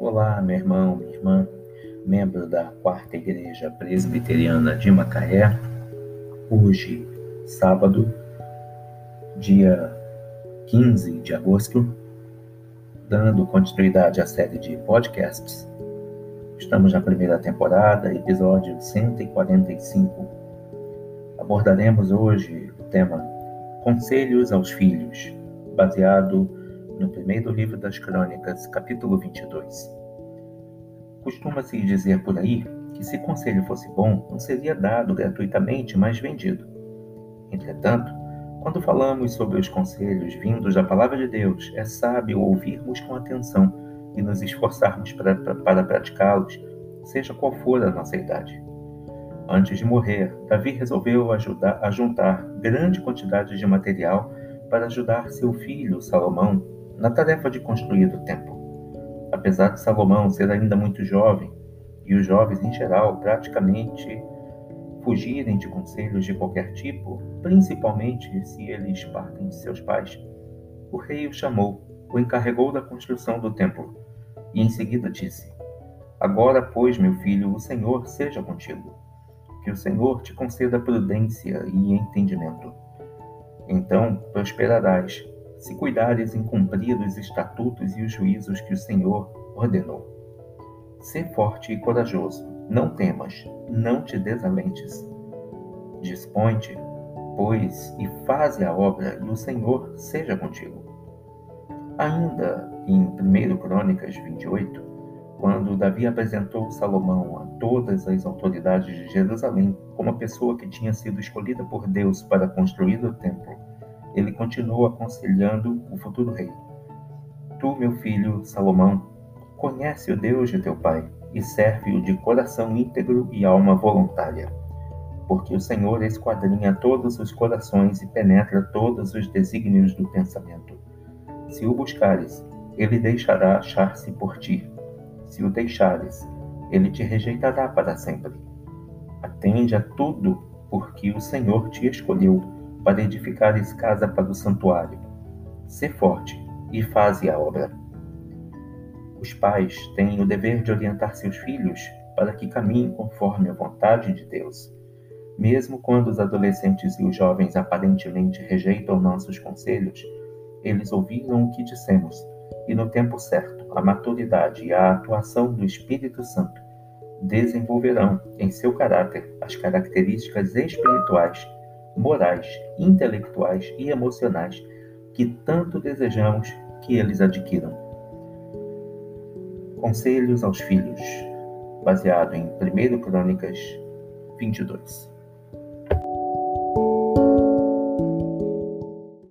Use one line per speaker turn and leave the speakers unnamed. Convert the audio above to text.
Olá, meu irmão, minha irmã, membro da Quarta Igreja Presbiteriana de Macaé. Hoje, sábado, dia 15 de agosto, dando continuidade à série de podcasts. Estamos na primeira temporada, episódio 145. Abordaremos hoje o tema Conselhos aos Filhos, baseado no primeiro livro das Crônicas, capítulo 22. Costuma-se dizer por aí que se conselho fosse bom, não seria dado gratuitamente, mas vendido. Entretanto, quando falamos sobre os conselhos vindos da palavra de Deus, é sábio ouvirmos com atenção e nos esforçarmos para, praticá-los, seja qual for a nossa idade. Antes de morrer, Davi resolveu ajudar, a juntar grande quantidade de material para ajudar seu filho Salomão na tarefa de construir o templo. Apesar de Salomão ser ainda muito jovem, e os jovens em geral praticamente fugirem de conselhos de qualquer tipo, principalmente se eles partem de seus pais, o rei o chamou, o encarregou da construção do templo, e em seguida disse: Agora, pois, meu filho, o Senhor seja contigo. Que o Senhor te conceda prudência e entendimento. Então prosperarás se cuidares em cumprir os estatutos e os juízos que o Senhor ordenou. Sê forte e corajoso, não temas, não te desalentes. Dispõe-te, pois, e faze a obra, e o Senhor seja contigo. Ainda em 1 Crônicas 28, quando Davi apresentou Salomão a todas as autoridades de Jerusalém como a pessoa que tinha sido escolhida por Deus para construir o templo, ele continuou aconselhando o futuro rei. Tu, meu filho Salomão, conhece o Deus de teu pai e serve-o de coração íntegro e alma voluntária. Porque o Senhor esquadrinha todos os corações e penetra todos os desígnios do pensamento. Se o buscares, ele deixará achar-se por ti. Se o deixares, ele te rejeitará para sempre. Atende a tudo, porque o Senhor te escolheu para edificares casa para o santuário. Sê forte e faze a obra. Os pais têm o dever de orientar seus filhos para que caminhem conforme a vontade de Deus. Mesmo quando os adolescentes e os jovens aparentemente rejeitam nossos conselhos, eles ouviram o que dissemos, e no tempo certo, a maturidade e a atuação do Espírito Santo desenvolverão em seu caráter as características espirituais morais, intelectuais e emocionais que tanto desejamos que eles adquiram. Conselhos aos filhos, baseado em 1 Crônicas 22.